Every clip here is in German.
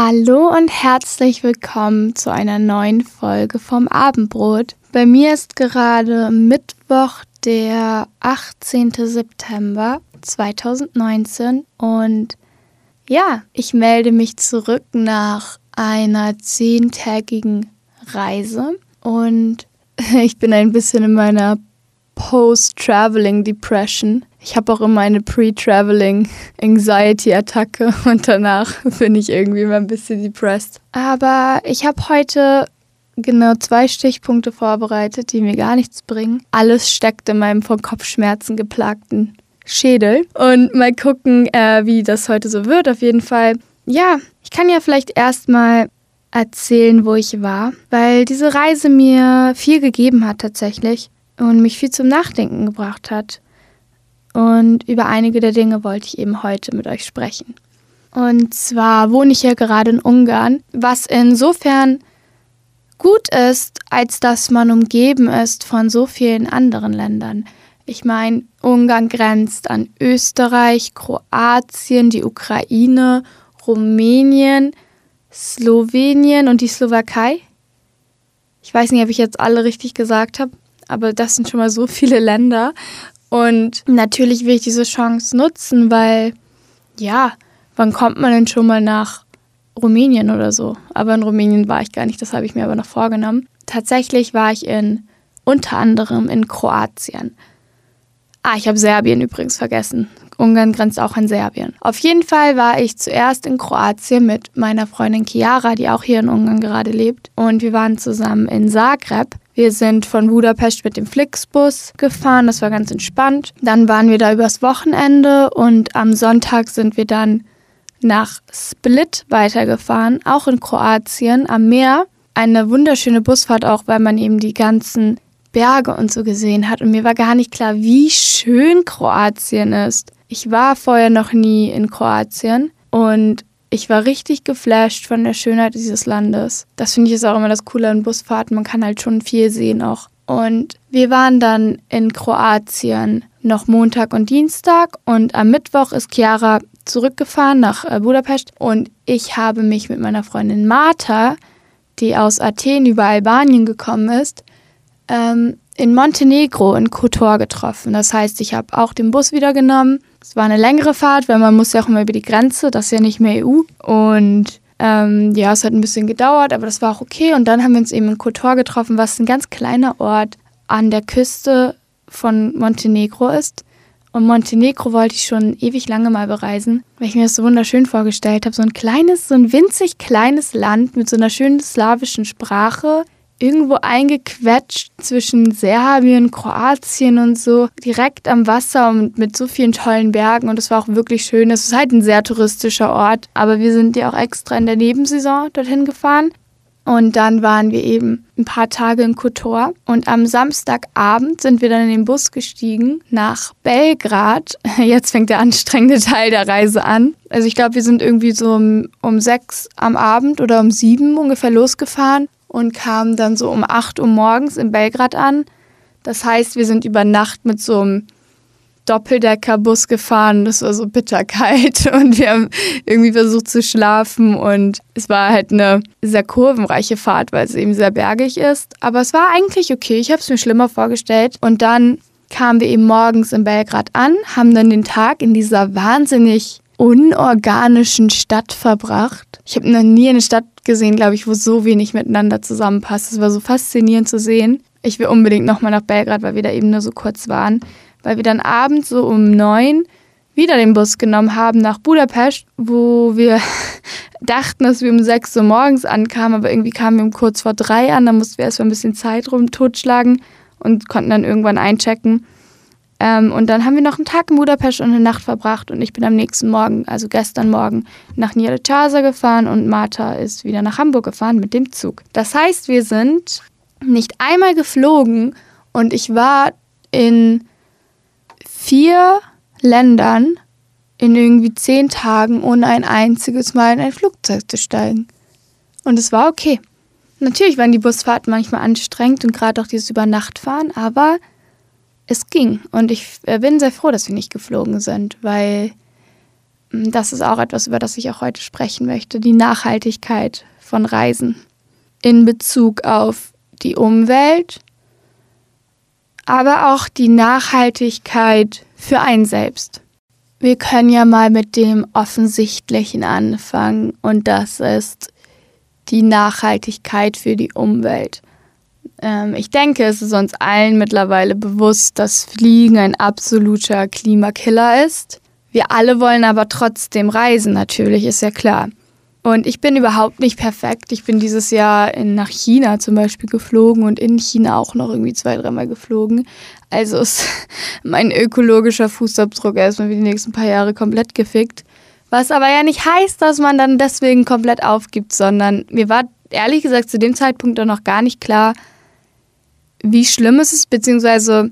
Hallo und herzlich willkommen zu einer neuen Folge vom Abendbrot. Bei mir ist gerade Mittwoch, der 18. September 2019 und ja, ich melde mich zurück nach einer zehntägigen Reise und ich bin ein bisschen in meiner Post-Traveling Depression. Ich habe auch immer eine Pre-Traveling Anxiety-Attacke und danach bin ich irgendwie immer ein bisschen depressed. Aber ich habe heute genau zwei Stichpunkte vorbereitet, die mir gar nichts bringen. Alles steckt in meinem von Kopfschmerzen geplagten Schädel. Und mal gucken, äh, wie das heute so wird. Auf jeden Fall, ja, ich kann ja vielleicht erstmal erzählen, wo ich war, weil diese Reise mir viel gegeben hat tatsächlich und mich viel zum Nachdenken gebracht hat. Und über einige der Dinge wollte ich eben heute mit euch sprechen. Und zwar wohne ich ja gerade in Ungarn, was insofern gut ist, als dass man umgeben ist von so vielen anderen Ländern. Ich meine, Ungarn grenzt an Österreich, Kroatien, die Ukraine, Rumänien, Slowenien und die Slowakei. Ich weiß nicht, ob ich jetzt alle richtig gesagt habe, aber das sind schon mal so viele Länder. Und natürlich will ich diese Chance nutzen, weil, ja, wann kommt man denn schon mal nach Rumänien oder so? Aber in Rumänien war ich gar nicht, das habe ich mir aber noch vorgenommen. Tatsächlich war ich in unter anderem in Kroatien. Ah, ich habe Serbien übrigens vergessen. Ungarn grenzt auch an Serbien. Auf jeden Fall war ich zuerst in Kroatien mit meiner Freundin Chiara, die auch hier in Ungarn gerade lebt. Und wir waren zusammen in Zagreb. Wir sind von Budapest mit dem Flixbus gefahren, das war ganz entspannt. Dann waren wir da übers Wochenende und am Sonntag sind wir dann nach Split weitergefahren, auch in Kroatien am Meer. Eine wunderschöne Busfahrt auch, weil man eben die ganzen Berge und so gesehen hat. Und mir war gar nicht klar, wie schön Kroatien ist. Ich war vorher noch nie in Kroatien und ich war richtig geflasht von der Schönheit dieses Landes. Das finde ich ist auch immer das Coole an Busfahrten. Man kann halt schon viel sehen auch. Und wir waren dann in Kroatien noch Montag und Dienstag und am Mittwoch ist Chiara zurückgefahren nach äh, Budapest und ich habe mich mit meiner Freundin Martha, die aus Athen über Albanien gekommen ist, ähm, in Montenegro in Kotor getroffen. Das heißt, ich habe auch den Bus wieder genommen. Es war eine längere Fahrt, weil man muss ja auch immer über die Grenze, das ist ja nicht mehr EU. Und ähm, ja, es hat ein bisschen gedauert, aber das war auch okay. Und dann haben wir uns eben in Kotor getroffen, was ein ganz kleiner Ort an der Küste von Montenegro ist. Und Montenegro wollte ich schon ewig lange mal bereisen, weil ich mir das so wunderschön vorgestellt habe. So ein kleines, so ein winzig kleines Land mit so einer schönen slawischen Sprache, irgendwo eingequetscht zwischen Serbien, Kroatien und so, direkt am Wasser und mit so vielen tollen Bergen und es war auch wirklich schön. Es ist halt ein sehr touristischer Ort, aber wir sind ja auch extra in der Nebensaison dorthin gefahren. Und dann waren wir eben ein paar Tage in Kotor. Und am Samstagabend sind wir dann in den Bus gestiegen nach Belgrad. Jetzt fängt der anstrengende Teil der Reise an. Also ich glaube, wir sind irgendwie so um, um sechs am Abend oder um sieben ungefähr losgefahren und kamen dann so um 8 Uhr morgens in Belgrad an. Das heißt, wir sind über Nacht mit so einem Doppeldeckerbus gefahren. Das war so bitterkalt und wir haben irgendwie versucht zu schlafen und es war halt eine sehr kurvenreiche Fahrt, weil es eben sehr bergig ist. Aber es war eigentlich okay. Ich habe es mir schlimmer vorgestellt. Und dann kamen wir eben morgens in Belgrad an, haben dann den Tag in dieser wahnsinnig unorganischen Stadt verbracht. Ich habe noch nie eine Stadt gesehen, glaube ich, wo so wenig miteinander zusammenpasst. Es war so faszinierend zu sehen. Ich will unbedingt nochmal nach Belgrad, weil wir da eben nur so kurz waren. Weil wir dann abends so um neun wieder den Bus genommen haben nach Budapest, wo wir dachten, dass wir um sechs Uhr morgens ankamen, aber irgendwie kamen wir um kurz vor drei an. Da mussten wir erstmal ein bisschen Zeit rum totschlagen und konnten dann irgendwann einchecken. Ähm, und dann haben wir noch einen Tag in Budapest und eine Nacht verbracht und ich bin am nächsten Morgen, also gestern Morgen, nach Nyíregyháza gefahren und Martha ist wieder nach Hamburg gefahren mit dem Zug. Das heißt, wir sind nicht einmal geflogen und ich war in vier Ländern in irgendwie zehn Tagen, ohne ein einziges Mal in ein Flugzeug zu steigen. Und es war okay. Natürlich waren die Busfahrten manchmal anstrengend und gerade auch dieses Übernachtfahren, aber es ging. Und ich äh, bin sehr froh, dass wir nicht geflogen sind, weil das ist auch etwas, über das ich auch heute sprechen möchte, die Nachhaltigkeit von Reisen in Bezug auf die Umwelt, aber auch die Nachhaltigkeit für einen selbst. Wir können ja mal mit dem Offensichtlichen anfangen und das ist die Nachhaltigkeit für die Umwelt. Ähm, ich denke, es ist uns allen mittlerweile bewusst, dass Fliegen ein absoluter Klimakiller ist. Wir alle wollen aber trotzdem reisen, natürlich, ist ja klar. Und ich bin überhaupt nicht perfekt. Ich bin dieses Jahr in, nach China zum Beispiel geflogen und in China auch noch irgendwie zwei, dreimal geflogen. Also ist mein ökologischer Fußabdruck erstmal für die nächsten paar Jahre komplett gefickt. Was aber ja nicht heißt, dass man dann deswegen komplett aufgibt, sondern mir war ehrlich gesagt zu dem Zeitpunkt dann noch gar nicht klar, wie schlimm es ist, beziehungsweise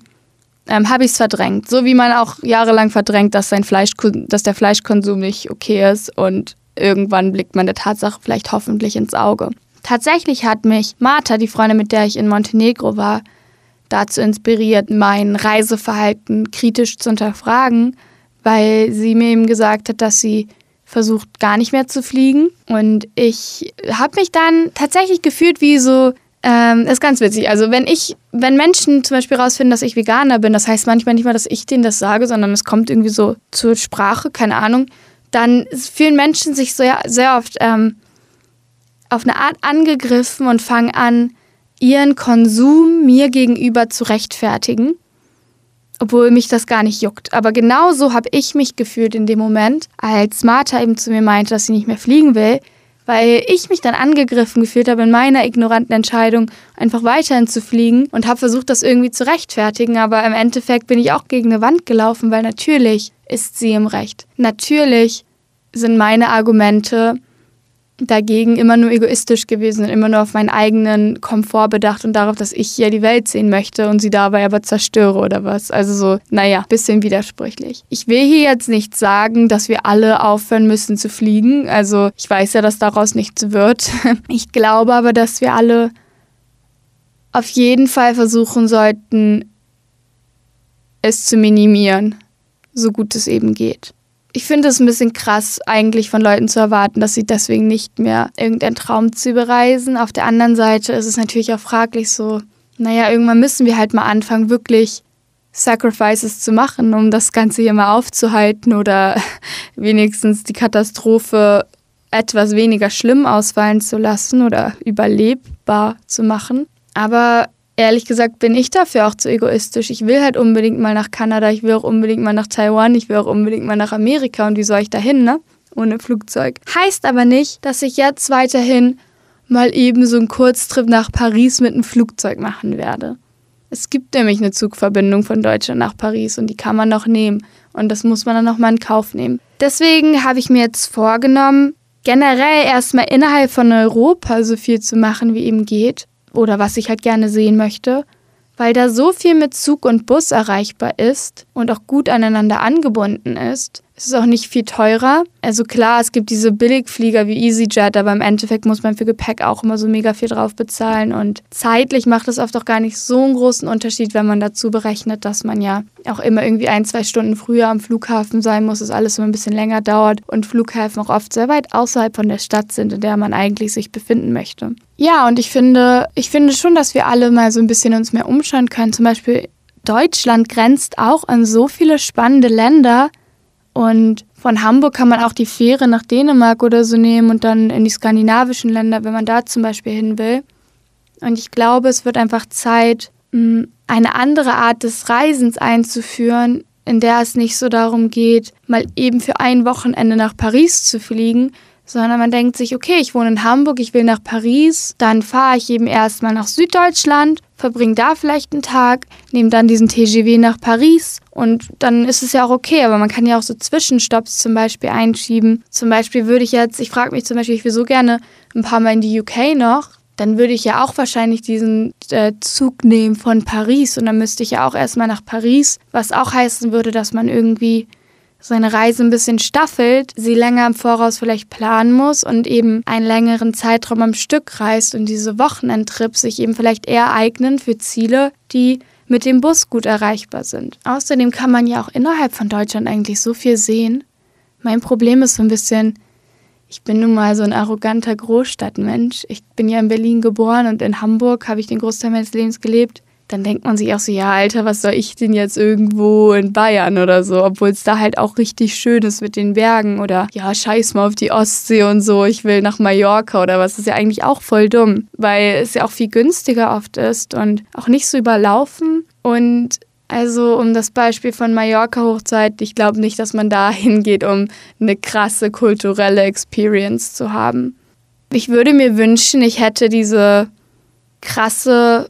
ähm, habe ich es verdrängt. So wie man auch jahrelang verdrängt, dass, sein Fleisch, dass der Fleischkonsum nicht okay ist und irgendwann blickt man der Tatsache vielleicht hoffentlich ins Auge. Tatsächlich hat mich Martha, die Freundin, mit der ich in Montenegro war, dazu inspiriert, mein Reiseverhalten kritisch zu hinterfragen, weil sie mir eben gesagt hat, dass sie versucht, gar nicht mehr zu fliegen. Und ich habe mich dann tatsächlich gefühlt wie so ähm, ist ganz witzig. Also wenn ich, wenn Menschen zum Beispiel rausfinden, dass ich Veganer bin, das heißt manchmal nicht mal, dass ich denen das sage, sondern es kommt irgendwie so zur Sprache, keine Ahnung, dann fühlen Menschen sich sehr, sehr oft ähm, auf eine Art angegriffen und fangen an, ihren Konsum mir gegenüber zu rechtfertigen, obwohl mich das gar nicht juckt. Aber genauso habe ich mich gefühlt in dem Moment, als Martha eben zu mir meinte, dass sie nicht mehr fliegen will, weil ich mich dann angegriffen gefühlt habe in meiner ignoranten Entscheidung, einfach weiterhin zu fliegen und habe versucht, das irgendwie zu rechtfertigen. Aber im Endeffekt bin ich auch gegen eine Wand gelaufen, weil natürlich ist sie im Recht. Natürlich sind meine Argumente dagegen immer nur egoistisch gewesen und immer nur auf meinen eigenen Komfort bedacht und darauf, dass ich hier die Welt sehen möchte und sie dabei aber zerstöre oder was. Also so, naja, bisschen widersprüchlich. Ich will hier jetzt nicht sagen, dass wir alle aufhören müssen zu fliegen. Also ich weiß ja, dass daraus nichts wird. Ich glaube aber, dass wir alle auf jeden Fall versuchen sollten, es zu minimieren, so gut es eben geht ich finde es ein bisschen krass, eigentlich von Leuten zu erwarten, dass sie deswegen nicht mehr irgendeinen Traum zu bereisen. Auf der anderen Seite ist es natürlich auch fraglich so, naja, irgendwann müssen wir halt mal anfangen, wirklich Sacrifices zu machen, um das Ganze hier mal aufzuhalten oder wenigstens die Katastrophe etwas weniger schlimm ausfallen zu lassen oder überlebbar zu machen. Aber ehrlich gesagt bin ich dafür auch zu egoistisch. Ich will halt unbedingt mal nach Kanada, ich will auch unbedingt mal nach Taiwan, ich will auch unbedingt mal nach Amerika und wie soll ich dahin, ne? Ohne Flugzeug. Heißt aber nicht, dass ich jetzt weiterhin mal eben so einen Kurztrip nach Paris mit einem Flugzeug machen werde. Es gibt nämlich eine Zugverbindung von Deutschland nach Paris und die kann man noch nehmen. Und das muss man dann noch mal in Kauf nehmen. Deswegen habe ich mir jetzt vorgenommen, generell erstmal innerhalb von Europa so viel zu machen, wie eben geht oder was ich halt gerne sehen möchte, weil da so viel mit Zug und Bus erreichbar ist und auch gut aneinander angebunden ist, es ist auch nicht viel teurer. Also klar, es gibt diese Billigflieger wie EasyJet, aber im Endeffekt muss man für Gepäck auch immer so mega viel drauf bezahlen. Und zeitlich macht es oft auch gar nicht so einen großen Unterschied, wenn man dazu berechnet, dass man ja auch immer irgendwie ein, zwei Stunden früher am Flughafen sein muss, dass alles immer ein bisschen länger dauert und Flughäfen auch oft sehr weit außerhalb von der Stadt sind, in der man eigentlich sich befinden möchte. Ja, und ich finde, ich finde schon, dass wir alle mal so ein bisschen uns mehr umschauen können. Zum Beispiel Deutschland grenzt auch an so viele spannende Länder, und von Hamburg kann man auch die Fähre nach Dänemark oder so nehmen und dann in die skandinavischen Länder, wenn man da zum Beispiel hin will. Und ich glaube, es wird einfach Zeit, mm, eine andere Art des Reisens einzuführen, in der es nicht so darum geht, mal eben für ein Wochenende nach Paris zu fliegen, sondern man denkt sich, okay, ich wohne in Hamburg, ich will nach Paris, dann fahre ich eben erstmal nach Süddeutschland, verbringe da vielleicht einen Tag, nehme dann diesen TGW nach Paris und dann ist es ja auch okay, aber man kann ja auch so Zwischenstopps zum Beispiel einschieben. Zum Beispiel würde ich jetzt, ich frage mich zum Beispiel, ich will so gerne ein paar Mal in die UK noch, dann würde ich ja auch wahrscheinlich diesen äh, Zug nehmen von Paris und dann müsste ich ja auch erstmal nach Paris, was auch heißen würde, dass man irgendwie seine Reise ein bisschen staffelt, sie länger im Voraus vielleicht planen muss und eben einen längeren Zeitraum am Stück reist und diese Wochenendtrips sich eben vielleicht eher eignen für Ziele, die mit dem Bus gut erreichbar sind. Außerdem kann man ja auch innerhalb von Deutschland eigentlich so viel sehen. Mein Problem ist so ein bisschen, ich bin nun mal so ein arroganter Großstadtmensch. Ich bin ja in Berlin geboren und in Hamburg habe ich den Großteil meines Lebens gelebt. Dann denkt man sich auch so, ja, Alter, was soll ich denn jetzt irgendwo in Bayern oder so, obwohl es da halt auch richtig schön ist mit den Bergen oder ja, scheiß mal auf die Ostsee und so, ich will nach Mallorca oder was, das ist ja eigentlich auch voll dumm, weil es ja auch viel günstiger oft ist und auch nicht so überlaufen. Und also um das Beispiel von Mallorca hochzuhalten, ich glaube nicht, dass man da hingeht, um eine krasse kulturelle Experience zu haben. Ich würde mir wünschen, ich hätte diese krasse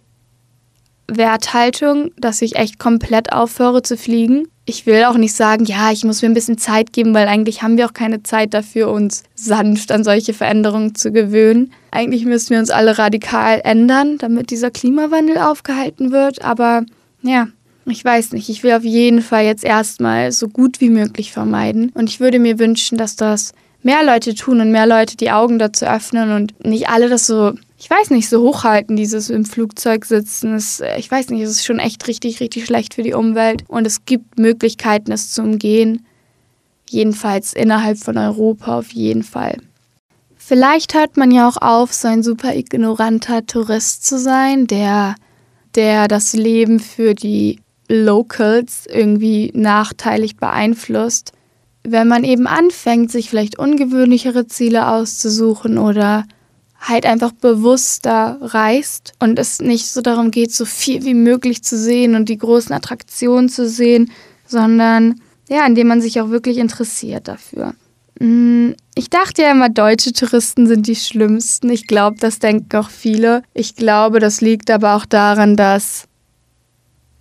Werthaltung, dass ich echt komplett aufhöre zu fliegen. Ich will auch nicht sagen, ja, ich muss mir ein bisschen Zeit geben, weil eigentlich haben wir auch keine Zeit dafür, uns sanft an solche Veränderungen zu gewöhnen. Eigentlich müssen wir uns alle radikal ändern, damit dieser Klimawandel aufgehalten wird. Aber ja, ich weiß nicht, ich will auf jeden Fall jetzt erstmal so gut wie möglich vermeiden. Und ich würde mir wünschen, dass das mehr Leute tun und mehr Leute die Augen dazu öffnen und nicht alle das so, ich weiß nicht, so hochhalten, dieses im Flugzeug sitzen. Das, äh, ich weiß nicht, es ist schon echt richtig, richtig schlecht für die Umwelt. Und es gibt Möglichkeiten, es zu umgehen. Jedenfalls innerhalb von Europa auf jeden Fall. Vielleicht hört man ja auch auf, so ein super ignoranter Tourist zu sein, der, der das Leben für die Locals irgendwie nachteilig beeinflusst. Wenn man eben anfängt, sich vielleicht ungewöhnlichere Ziele auszusuchen oder halt einfach bewusster reist und es nicht so darum geht, so viel wie möglich zu sehen und die großen Attraktionen zu sehen, sondern ja, indem man sich auch wirklich interessiert dafür. Mm, ich dachte ja immer, deutsche Touristen sind die schlimmsten. Ich glaube, das denken auch viele. Ich glaube, das liegt aber auch daran, dass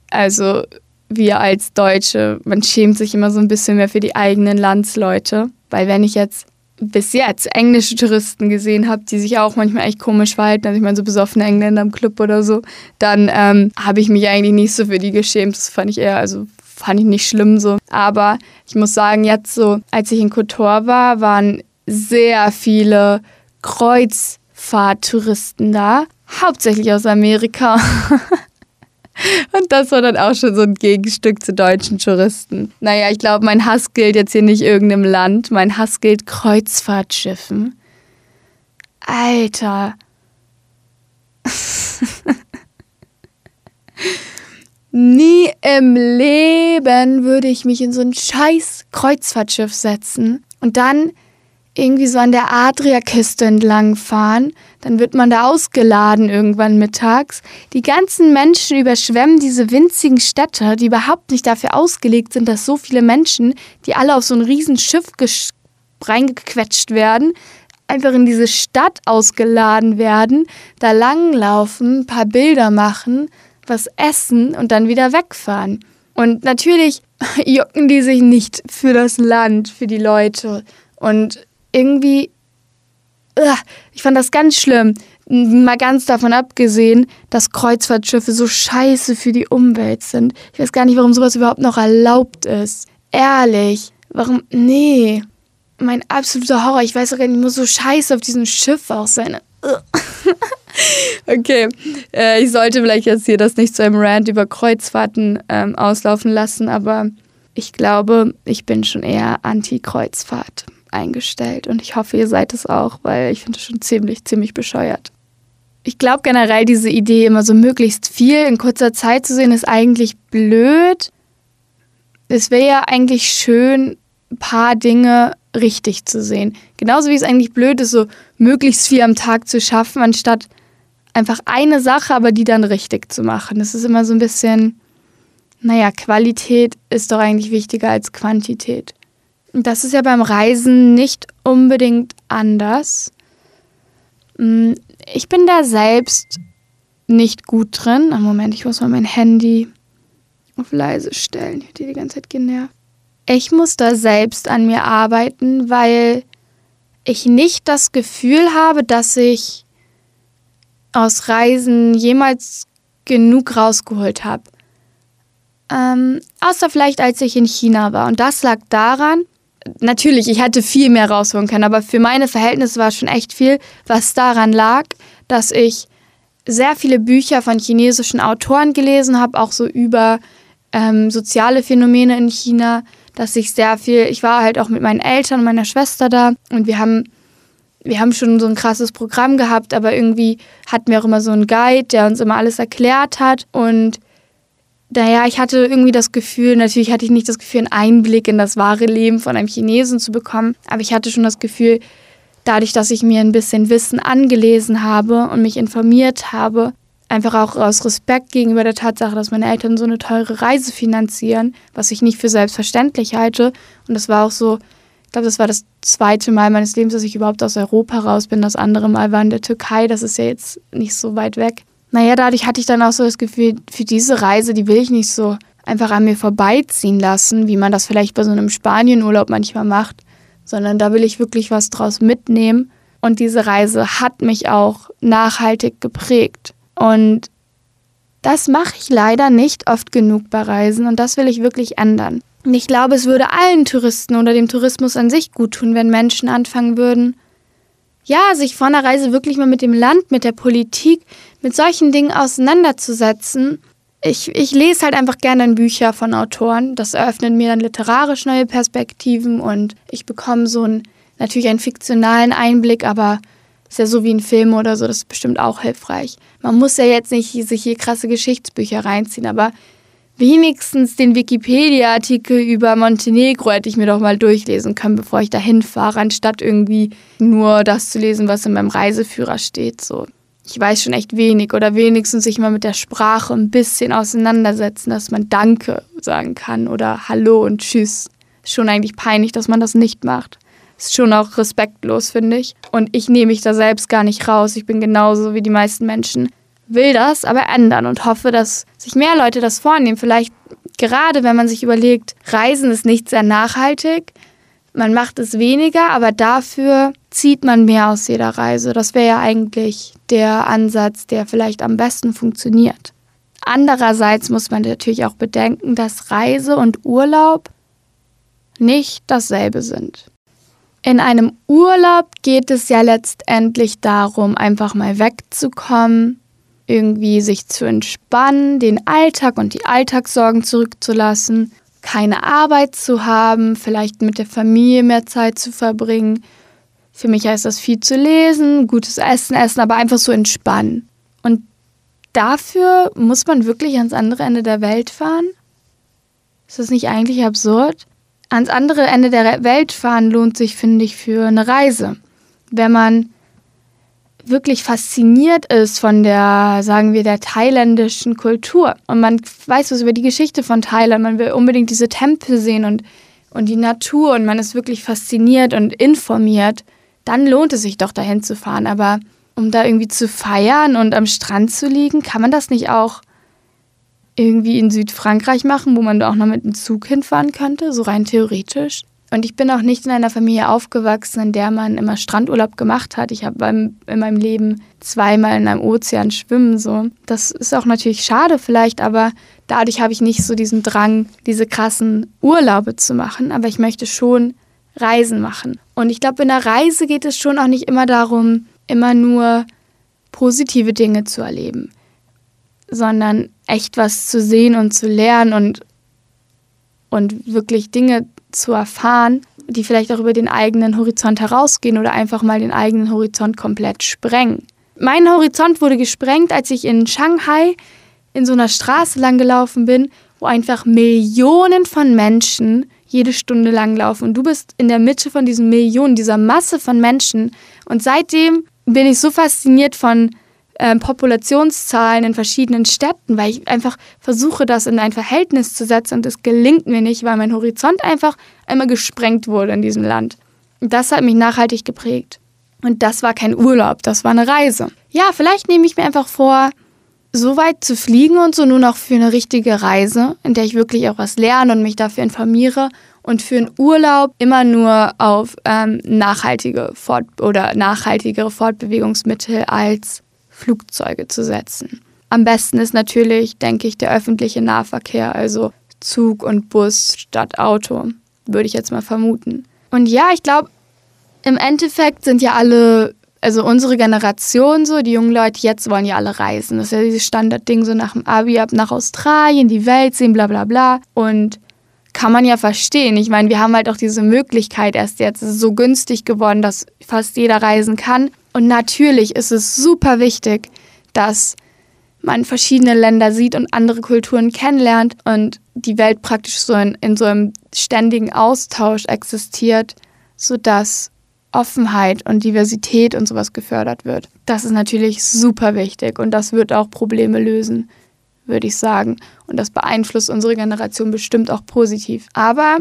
also wir als Deutsche, man schämt sich immer so ein bisschen mehr für die eigenen Landsleute. Weil wenn ich jetzt bis jetzt englische Touristen gesehen habe, die sich auch manchmal echt komisch verhalten, also ich meine so besoffene Engländer im Club oder so, dann ähm, habe ich mich eigentlich nicht so für die geschämt. Das fand ich eher, also fand ich nicht schlimm so. Aber ich muss sagen, jetzt so, als ich in Kotor war, waren sehr viele Kreuzfahrttouristen da, hauptsächlich aus Amerika. Und das war dann auch schon so ein Gegenstück zu deutschen Touristen. Naja, ich glaube, mein Hass gilt jetzt hier nicht irgendeinem Land. Mein Hass gilt Kreuzfahrtschiffen. Alter. Nie im Leben würde ich mich in so ein scheiß Kreuzfahrtschiff setzen und dann irgendwie so an der Adriaküste entlang fahren. Dann wird man da ausgeladen irgendwann mittags. Die ganzen Menschen überschwemmen diese winzigen Städte, die überhaupt nicht dafür ausgelegt sind, dass so viele Menschen, die alle auf so ein riesen Schiff reingequetscht werden, einfach in diese Stadt ausgeladen werden, da langlaufen, ein paar Bilder machen, was essen und dann wieder wegfahren. Und natürlich jucken die sich nicht für das Land, für die Leute. Und irgendwie, ich fand das ganz schlimm. Mal ganz davon abgesehen, dass Kreuzfahrtschiffe so scheiße für die Umwelt sind. Ich weiß gar nicht, warum sowas überhaupt noch erlaubt ist. Ehrlich, warum? Nee. Mein absoluter Horror. Ich weiß auch gar nicht, muss so scheiße auf diesem Schiff auch sein. okay, äh, ich sollte vielleicht jetzt hier das nicht zu einem Rant über Kreuzfahrten ähm, auslaufen lassen, aber ich glaube, ich bin schon eher anti-Kreuzfahrt eingestellt und ich hoffe, ihr seid es auch, weil ich finde es schon ziemlich, ziemlich bescheuert. Ich glaube generell, diese Idee, immer so möglichst viel in kurzer Zeit zu sehen, ist eigentlich blöd. Es wäre ja eigentlich schön, ein paar Dinge richtig zu sehen. Genauso wie es eigentlich blöd ist, so möglichst viel am Tag zu schaffen, anstatt einfach eine Sache, aber die dann richtig zu machen. Das ist immer so ein bisschen, naja, Qualität ist doch eigentlich wichtiger als Quantität. Das ist ja beim Reisen nicht unbedingt anders. Mm, ich bin da selbst nicht gut drin. Am Moment, ich muss mal mein Handy auf leise stellen. Ich werde die ganze Zeit genervt. Ich muss da selbst an mir arbeiten, weil ich nicht das Gefühl habe, dass ich aus Reisen jemals genug rausgeholt habe. Ähm, außer vielleicht, als ich in China war. Und das lag daran, natürlich, ich hätte viel mehr rausholen können, aber für meine Verhältnisse war es schon echt viel, was daran lag, dass ich sehr viele Bücher von chinesischen Autoren gelesen habe, auch so über ähm, soziale Phänomene in China, dass ich sehr viel, ich war halt auch mit meinen Eltern und meiner Schwester da und wir haben wir haben schon so ein krasses Programm gehabt, aber irgendwie hatten wir auch immer so einen Guide, der uns immer alles erklärt hat. Und naja, ich hatte irgendwie das Gefühl, natürlich hatte ich nicht das Gefühl, einen Einblick in das wahre Leben von einem Chinesen zu bekommen, aber ich hatte schon das Gefühl, dadurch, dass ich mir ein bisschen Wissen angelesen habe und mich informiert habe, einfach auch aus Respekt gegenüber der Tatsache, dass meine Eltern so eine teure Reise finanzieren, was ich nicht für selbstverständlich halte. Und das war auch so glaube, das war das zweite Mal meines Lebens, dass ich überhaupt aus Europa raus bin. Das andere Mal war in der Türkei. Das ist ja jetzt nicht so weit weg. Naja, dadurch hatte ich dann auch so das Gefühl, für diese Reise, die will ich nicht so einfach an mir vorbeiziehen lassen, wie man das vielleicht bei so einem Spanienurlaub manchmal macht, sondern da will ich wirklich was draus mitnehmen. Und diese Reise hat mich auch nachhaltig geprägt. Und das mache ich leider nicht oft genug bei Reisen und das will ich wirklich ändern. Und ich glaube, es würde allen Touristen oder dem Tourismus an sich gut tun, wenn Menschen anfangen würden, ja, sich vor einer Reise wirklich mal mit dem Land, mit der Politik, mit solchen Dingen auseinanderzusetzen. Ich, ich lese halt einfach gerne Bücher von Autoren. Das eröffnet mir dann literarisch neue Perspektiven und ich bekomme so einen, natürlich einen fiktionalen Einblick, aber ist ja so wie ein Film oder so, das ist bestimmt auch hilfreich. Man muss ja jetzt nicht sich hier krasse Geschichtsbücher reinziehen, aber wenigstens den Wikipedia-Artikel über Montenegro hätte ich mir doch mal durchlesen können, bevor ich da hinfahre, anstatt irgendwie nur das zu lesen, was in meinem Reiseführer steht. So. Ich weiß schon echt wenig oder wenigstens sich mal mit der Sprache ein bisschen auseinandersetzen, dass man Danke sagen kann oder Hallo und Tschüss. Ist schon eigentlich peinlich, dass man das nicht macht. Ist schon auch respektlos, finde ich. Und ich nehme mich da selbst gar nicht raus. Ich bin genauso wie die meisten Menschen will das aber ändern und hoffe, dass sich mehr Leute das vornehmen. Vielleicht gerade, wenn man sich überlegt, Reisen ist nicht sehr nachhaltig, man macht es weniger, aber dafür zieht man mehr aus jeder Reise. Das wäre ja eigentlich der Ansatz, der vielleicht am besten funktioniert. Andererseits muss man natürlich auch bedenken, dass Reise und Urlaub nicht dasselbe sind. In einem Urlaub geht es ja letztendlich darum, einfach mal wegzukommen, irgendwie sich zu entspannen, den Alltag und die Alltagssorgen zurückzulassen, keine Arbeit zu haben, vielleicht mit der Familie mehr Zeit zu verbringen. Für mich heißt das viel zu lesen, gutes Essen essen, aber einfach so entspannen. Und dafür muss man wirklich ans andere Ende der Welt fahren? Ist das nicht eigentlich absurd? Ans andere Ende der Welt fahren lohnt sich, finde ich, für eine Reise. Wenn man wirklich fasziniert ist von der, sagen wir, der thailändischen Kultur. Und man weiß was über die Geschichte von Thailand. Man will unbedingt diese Tempel sehen und, und die Natur und man ist wirklich fasziniert und informiert. Dann lohnt es sich doch dahin zu fahren. Aber um da irgendwie zu feiern und am Strand zu liegen, kann man das nicht auch irgendwie in Südfrankreich machen, wo man da auch noch mit dem Zug hinfahren könnte, so rein theoretisch? Und ich bin auch nicht in einer Familie aufgewachsen, in der man immer Strandurlaub gemacht hat. Ich habe in meinem Leben zweimal in einem Ozean schwimmen so. Das ist auch natürlich schade vielleicht, aber dadurch habe ich nicht so diesen Drang, diese krassen Urlaube zu machen. Aber ich möchte schon Reisen machen. Und ich glaube, in der Reise geht es schon auch nicht immer darum, immer nur positive Dinge zu erleben, sondern echt was zu sehen und zu lernen und, und wirklich Dinge zu erfahren, die vielleicht auch über den eigenen Horizont herausgehen oder einfach mal den eigenen Horizont komplett sprengen. Mein Horizont wurde gesprengt, als ich in Shanghai in so einer Straße lang gelaufen bin, wo einfach Millionen von Menschen jede Stunde lang laufen. Und du bist in der Mitte von diesen Millionen, dieser Masse von Menschen. Und seitdem bin ich so fasziniert von äh, Populationszahlen in verschiedenen Städten, weil ich einfach versuche, das in ein Verhältnis zu setzen und es gelingt mir nicht, weil mein Horizont einfach einmal gesprengt wurde in diesem Land. Und das hat mich nachhaltig geprägt. Und das war kein Urlaub, das war eine Reise. Ja, vielleicht nehme ich mir einfach vor, so weit zu fliegen und so nur noch für eine richtige Reise, in der ich wirklich auch was lerne und mich dafür informiere und für einen Urlaub immer nur auf ähm, nachhaltige Fort oder nachhaltigere Fortbewegungsmittel als Flugzeuge zu setzen. Am besten ist natürlich, denke ich, der öffentliche Nahverkehr, also Zug und Bus statt Auto, würde ich jetzt mal vermuten. Und ja, ich glaube, im Endeffekt sind ja alle, also unsere Generation so, die jungen Leute jetzt wollen ja alle reisen. Das ist ja dieses Standardding so nach dem Abi ab nach Australien, die Welt sehen, bla bla bla. Und kann man ja verstehen. Ich meine, wir haben halt auch diese Möglichkeit erst jetzt. Es ist so günstig geworden, dass fast jeder reisen kann. Und natürlich ist es super wichtig, dass man verschiedene Länder sieht und andere Kulturen kennenlernt und die Welt praktisch so in, in so einem ständigen Austausch existiert, sodass Offenheit und Diversität und sowas gefördert wird. Das ist natürlich super wichtig und das wird auch Probleme lösen, würde ich sagen. Und das beeinflusst unsere Generation bestimmt auch positiv. Aber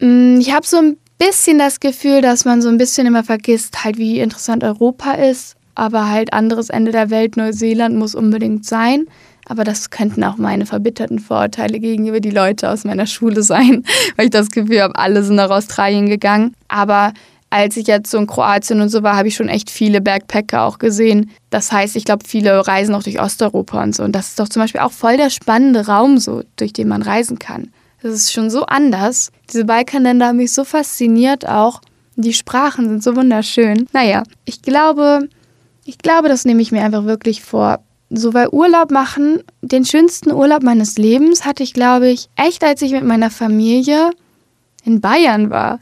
mh, mm, ich habe so ein bisschen das Gefühl, dass man so ein bisschen immer vergisst, halt wie interessant Europa ist aber halt anderes Ende der Welt, Neuseeland muss unbedingt sein. Aber das könnten auch meine verbitterten Vorurteile gegenüber die Leute aus meiner Schule sein, weil ich das Gefühl habe, alle sind nach Australien gegangen. Aber als ich jetzt so in Kroatien und so war, habe ich schon echt viele Backpacker auch gesehen. Das heißt, ich glaube, viele reisen auch durch Osteuropa und so. Und das ist doch zum Beispiel auch voll der spannende Raum, so, durch den man reisen kann. Das ist schon so anders. Diese Balkanländer haben mich so fasziniert auch. Die Sprachen sind so wunderschön. Naja, ich glaube, ich glaube, das nehme ich mir einfach wirklich vor. So, weil Urlaub machen, den schönsten Urlaub meines Lebens hatte ich, glaube ich, echt, als ich mit meiner Familie in Bayern war.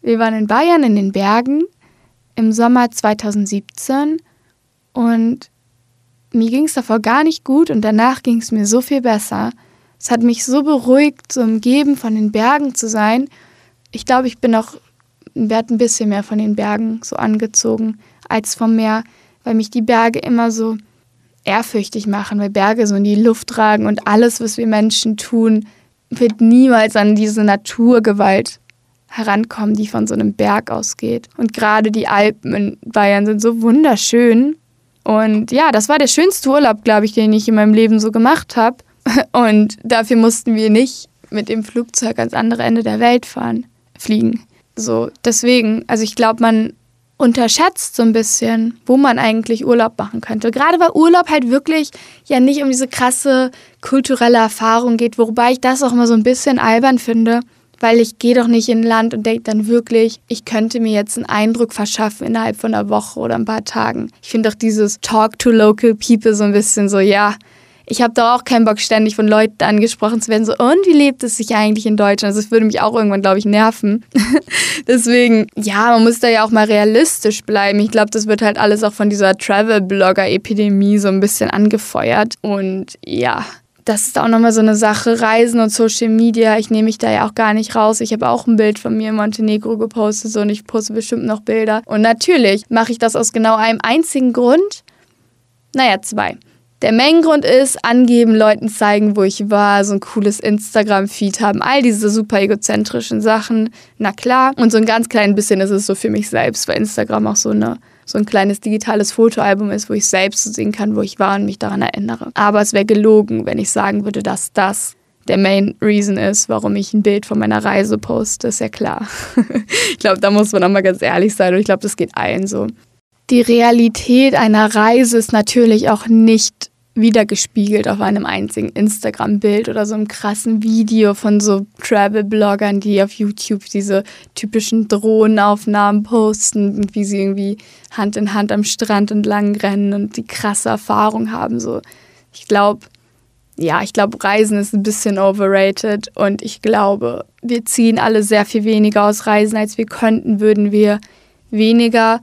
Wir waren in Bayern in den Bergen im Sommer 2017 und mir ging es davor gar nicht gut und danach ging es mir so viel besser. Es hat mich so beruhigt, so umgeben von den Bergen zu sein. Ich glaube, ich bin auch, werde ein bisschen mehr von den Bergen so angezogen als vom Meer, weil mich die Berge immer so ehrfürchtig machen, weil Berge so in die Luft tragen und alles, was wir Menschen tun, wird niemals an diese Naturgewalt herankommen, die von so einem Berg ausgeht. Und gerade die Alpen in Bayern sind so wunderschön. Und ja, das war der schönste Urlaub, glaube ich, den ich in meinem Leben so gemacht habe. Und dafür mussten wir nicht mit dem Flugzeug ans andere Ende der Welt fahren, fliegen. So, deswegen, also ich glaube, man unterschätzt so ein bisschen, wo man eigentlich Urlaub machen könnte. Gerade weil Urlaub halt wirklich ja nicht um diese krasse kulturelle Erfahrung geht, wobei ich das auch immer so ein bisschen albern finde, weil ich gehe doch nicht in ein Land und denke dann wirklich, ich könnte mir jetzt einen Eindruck verschaffen innerhalb von einer Woche oder ein paar Tagen. Ich finde doch dieses Talk to Local People so ein bisschen so, ja, ich habe da auch keinen Bock, ständig von Leuten angesprochen zu werden, so, und wie lebt es sich eigentlich in Deutschland? Also, das würde mich auch irgendwann, glaube ich, nerven. Deswegen, ja, man muss da ja auch mal realistisch bleiben. Ich glaube, das wird halt alles auch von dieser Travel-Blogger-Epidemie so ein bisschen angefeuert. Und ja, das ist auch nochmal so eine Sache, Reisen und Social Media. Ich nehme mich da ja auch gar nicht raus. Ich habe auch ein Bild von mir in Montenegro gepostet so, und ich poste bestimmt noch Bilder. Und natürlich mache ich das aus genau einem einzigen Grund. Naja, zwei. Der Main-Grund ist, angeben, Leuten zeigen, wo ich war, so ein cooles Instagram-Feed haben, all diese super egozentrischen Sachen. Na klar. Und so ein ganz klein bisschen ist es so für mich selbst, weil Instagram auch so, eine, so ein kleines digitales Fotoalbum ist, wo ich selbst so sehen kann, wo ich war und mich daran erinnere. Aber es wäre gelogen, wenn ich sagen würde, dass das der Main Reason ist, warum ich ein Bild von meiner Reise poste, ist ja klar. ich glaube, da muss man auch mal ganz ehrlich sein und ich glaube, das geht allen so. Die Realität einer Reise ist natürlich auch nicht wiedergespiegelt auf einem einzigen Instagram-Bild oder so einem krassen Video von so Travel-Bloggern, die auf YouTube diese typischen Drohnenaufnahmen posten, wie sie irgendwie Hand in Hand am Strand entlang rennen und die krasse Erfahrung haben. So, ich glaube, ja, ich glaube, Reisen ist ein bisschen overrated und ich glaube, wir ziehen alle sehr viel weniger aus Reisen, als wir könnten, würden wir weniger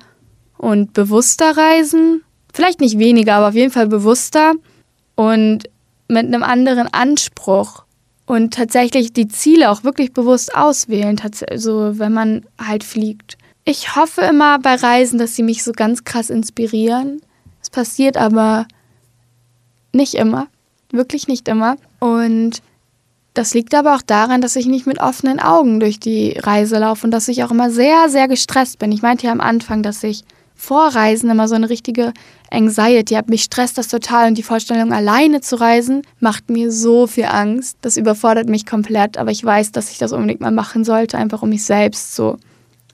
und bewusster reisen vielleicht nicht weniger, aber auf jeden Fall bewusster und mit einem anderen Anspruch und tatsächlich die Ziele auch wirklich bewusst auswählen, also wenn man halt fliegt. Ich hoffe immer bei Reisen, dass sie mich so ganz krass inspirieren. Es passiert aber nicht immer, wirklich nicht immer. Und das liegt aber auch daran, dass ich nicht mit offenen Augen durch die Reise laufe und dass ich auch immer sehr, sehr gestresst bin. Ich meinte ja am Anfang, dass ich vor Reisen immer so eine richtige Anxiety habe. Mich stresst das total und die Vorstellung, alleine zu reisen, macht mir so viel Angst. Das überfordert mich komplett, aber ich weiß, dass ich das unbedingt mal machen sollte, einfach um mich selbst so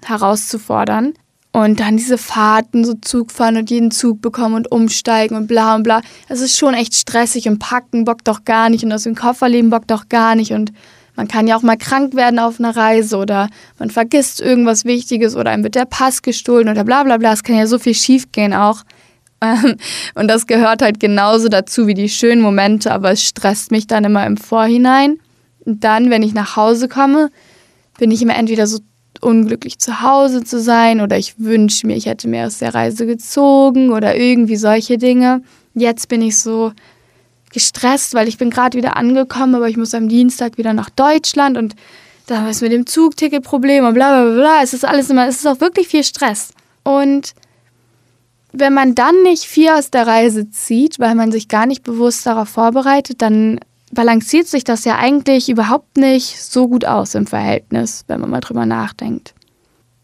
herauszufordern. Und dann diese Fahrten, so Zug fahren und jeden Zug bekommen und umsteigen und bla und bla. Es ist schon echt stressig und packen bockt doch gar nicht und aus dem Koffer leben bockt doch gar nicht und man kann ja auch mal krank werden auf einer Reise oder man vergisst irgendwas Wichtiges oder einem wird der Pass gestohlen oder bla bla bla. Es kann ja so viel schiefgehen auch. Ähm, und das gehört halt genauso dazu wie die schönen Momente, aber es stresst mich dann immer im Vorhinein, Und dann, wenn ich nach Hause komme, bin ich immer entweder so unglücklich zu Hause zu sein oder ich wünsche mir, ich hätte mehr aus der Reise gezogen oder irgendwie solche Dinge. Jetzt bin ich so gestresst, weil ich bin gerade wieder angekommen, aber ich muss am Dienstag wieder nach Deutschland und da ist mit dem Zugticketproblem und bla bla bla. Es ist alles immer, es ist auch wirklich viel Stress. Und wenn man dann nicht viel aus der Reise zieht, weil man sich gar nicht bewusst darauf vorbereitet, dann balanciert sich das ja eigentlich überhaupt nicht so gut aus im Verhältnis, wenn man mal drüber nachdenkt.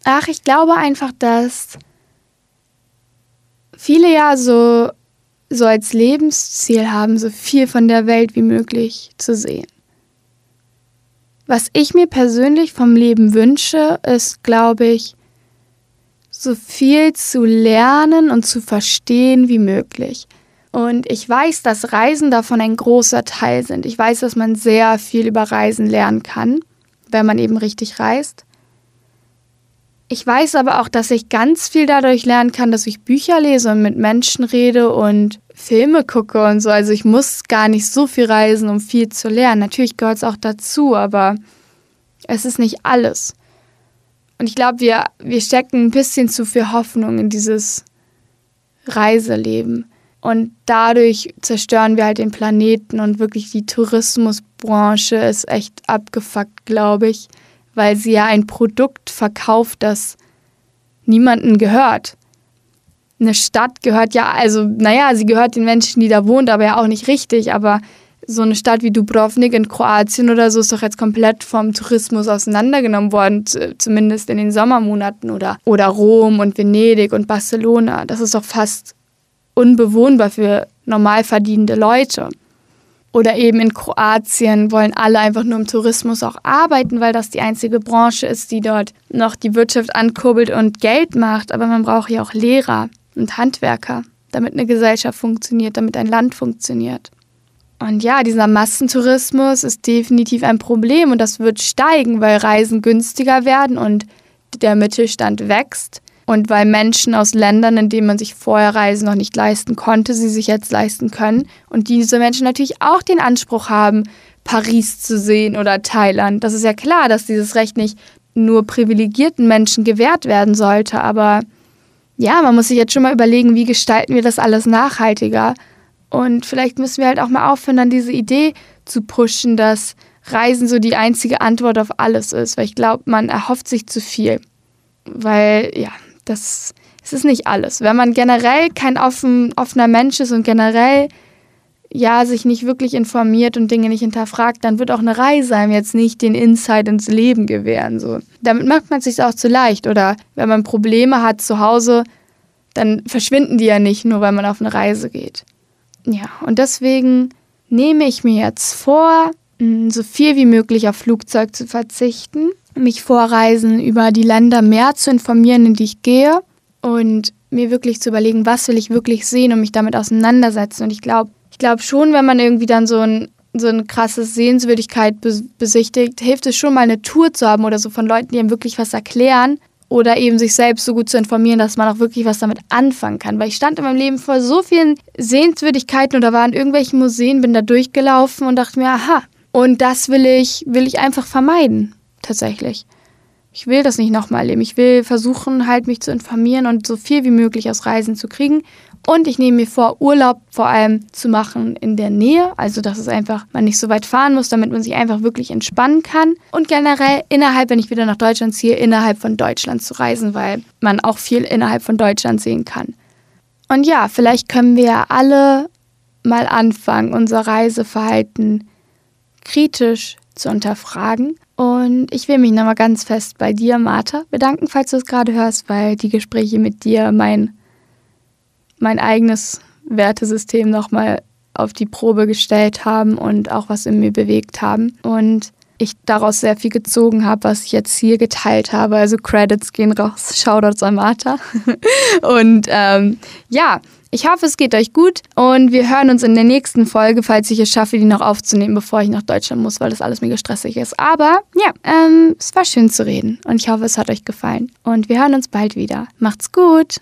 Ach, ich glaube einfach, dass viele ja so, so als Lebensziel haben, so viel von der Welt wie möglich zu sehen. Was ich mir persönlich vom Leben wünsche, ist, glaube ich, so viel zu lernen und zu verstehen wie möglich. Und ich weiß, dass Reisen davon ein großer Teil sind. Ich weiß, dass man sehr viel über Reisen lernen kann, wenn man eben richtig reist. Ich weiß aber auch, dass ich ganz viel dadurch lernen kann, dass ich Bücher lese und mit Menschen rede und Filme gucke und so. Also ich muss gar nicht so viel reisen, um viel zu lernen. Natürlich gehört es auch dazu, aber es ist nicht alles. Und ich glaube, wir, wir stecken ein bisschen zu viel Hoffnung in dieses Reiseleben. Und dadurch zerstören wir halt den Planeten und wirklich die Tourismusbranche ist echt abgefuckt, glaube ich, weil sie ja ein Produkt verkauft, das niemanden gehört. Eine Stadt gehört ja, also naja, sie gehört den Menschen, die da wohnen, aber ja auch nicht richtig. Aber so eine Stadt wie Dubrovnik in Kroatien oder so ist doch jetzt komplett vom Tourismus auseinandergenommen worden, zumindest in den Sommermonaten oder, oder Rom und Venedig und Barcelona. Das ist doch fast unbewohnbar für normal verdienende Leute. Oder eben in Kroatien wollen alle einfach nur im Tourismus auch arbeiten, weil das die einzige Branche ist, die dort noch die Wirtschaft ankurbelt und Geld macht. Aber man braucht ja auch Lehrer und Handwerker, damit eine Gesellschaft funktioniert, damit ein Land funktioniert. Und ja, dieser Massentourismus ist definitiv ein Problem und das wird steigen, weil Reisen günstiger werden und der Mittelstand wächst. Und weil Menschen aus Ländern, in denen man sich vorher Reisen noch nicht leisten konnte, sie sich jetzt leisten können. Und diese Menschen natürlich auch den Anspruch haben, Paris zu sehen oder Thailand. Das ist ja klar, dass dieses Recht nicht nur privilegierten Menschen gewährt werden sollte. Aber ja, man muss sich jetzt schon mal überlegen, wie gestalten wir das alles nachhaltiger. Und vielleicht müssen wir halt auch mal aufhören, dann diese Idee zu pushen, dass Reisen so die einzige Antwort auf alles ist. Weil ich glaube, man erhofft sich zu viel. Weil, ja, das, das ist nicht alles. Wenn man generell kein offen, offener Mensch ist und generell ja, sich nicht wirklich informiert und Dinge nicht hinterfragt, dann wird auch eine Reise einem jetzt nicht den Insight ins Leben gewähren. So. Damit macht man es sich auch zu leicht. Oder wenn man Probleme hat zu Hause, dann verschwinden die ja nicht, nur weil man auf eine Reise geht. Ja, und deswegen nehme ich mir jetzt vor, so viel wie möglich auf Flugzeug zu verzichten mich vor Reisen über die Länder mehr zu informieren, in die ich gehe und mir wirklich zu überlegen, was will ich wirklich sehen und mich damit auseinandersetzen. Und ich glaube, ich glaube schon, wenn man irgendwie dann so ein so eine krasse Sehenswürdigkeit besichtigt, hilft es schon mal eine Tour zu haben oder so von Leuten, die einem wirklich was erklären oder eben sich selbst so gut zu informieren, dass man auch wirklich was damit anfangen kann. Weil ich stand in meinem Leben vor so vielen Sehenswürdigkeiten oder war in irgendwelchen Museen, bin da durchgelaufen und dachte mir, aha, und das will ich, will ich einfach vermeiden tatsächlich. Ich will das nicht nochmal erleben. Ich will versuchen, halt mich zu informieren und so viel wie möglich aus Reisen zu kriegen. Und ich nehme mir vor, Urlaub vor allem zu machen in der Nähe. Also, dass es einfach man nicht so weit fahren muss, damit man sich einfach wirklich entspannen kann. Und generell innerhalb, wenn ich wieder nach Deutschland ziehe, innerhalb von Deutschland zu reisen, weil man auch viel innerhalb von Deutschland sehen kann. Und ja, vielleicht können wir alle mal anfangen, unser Reiseverhalten kritisch zu unterfragen und ich will mich nochmal ganz fest bei dir, Martha, bedanken, falls du es gerade hörst, weil die Gespräche mit dir mein, mein eigenes Wertesystem nochmal auf die Probe gestellt haben und auch was in mir bewegt haben. Und ich daraus sehr viel gezogen habe, was ich jetzt hier geteilt habe. Also Credits gehen raus, Shoutouts an Martha. und ähm, ja, ich hoffe, es geht euch gut und wir hören uns in der nächsten Folge, falls ich es schaffe, die noch aufzunehmen, bevor ich nach Deutschland muss, weil das alles mega stressig ist. Aber ja, ähm, es war schön zu reden und ich hoffe, es hat euch gefallen. Und wir hören uns bald wieder. Macht's gut!